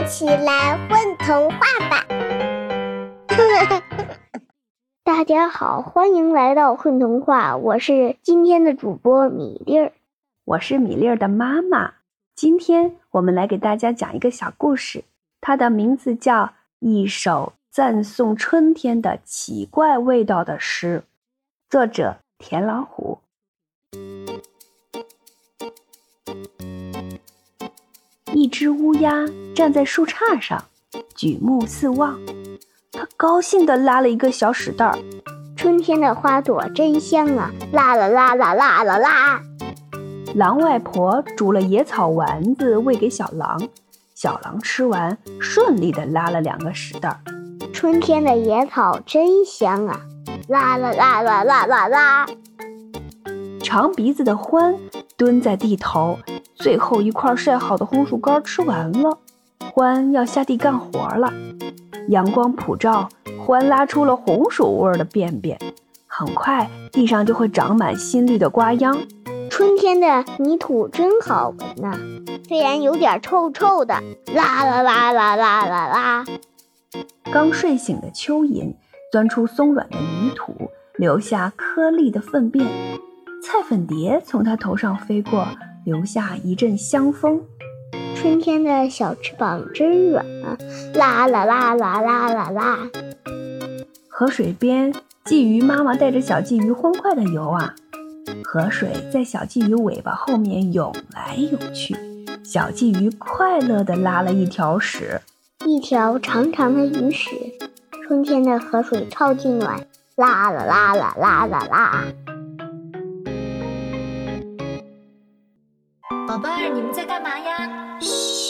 一起来混童话吧！大家好，欢迎来到混童话，我是今天的主播米粒儿，我是米粒儿的妈妈。今天我们来给大家讲一个小故事，它的名字叫《一首赞颂春天的奇怪味道的诗》，作者田老虎。只乌鸦站在树杈上，举目四望，它高兴地拉了一个小屎袋儿。春天的花朵真香啊！啦啦啦啦啦啦啦！狼外婆煮了野草丸子喂给小狼，小狼吃完，顺利地拉了两个屎袋儿。春天的野草真香啊！啦啦啦啦啦啦啦！长鼻子的獾蹲在地头。最后一块晒好的红薯干吃完了，獾要下地干活了。阳光普照，獾拉出了红薯味的便便，很快地上就会长满新绿的瓜秧。春天的泥土真好闻呐，虽然有点臭臭的。啦啦啦啦啦啦啦！刚睡醒的蚯蚓钻出松软的泥土，留下颗粒的粪便。菜粉蝶从它头上飞过。留下一阵香风。春天的小翅膀真软啊！啦啦啦啦啦啦啦！河水边，鲫鱼妈妈带着小鲫鱼欢快地游啊。河水在小鲫鱼尾巴后面涌来涌去，小鲫鱼快乐地拉了一条屎，一条长长的鱼屎。春天的河水超级暖，啦啦啦啦啦啦啦！宝贝儿你们在干嘛呀？嘘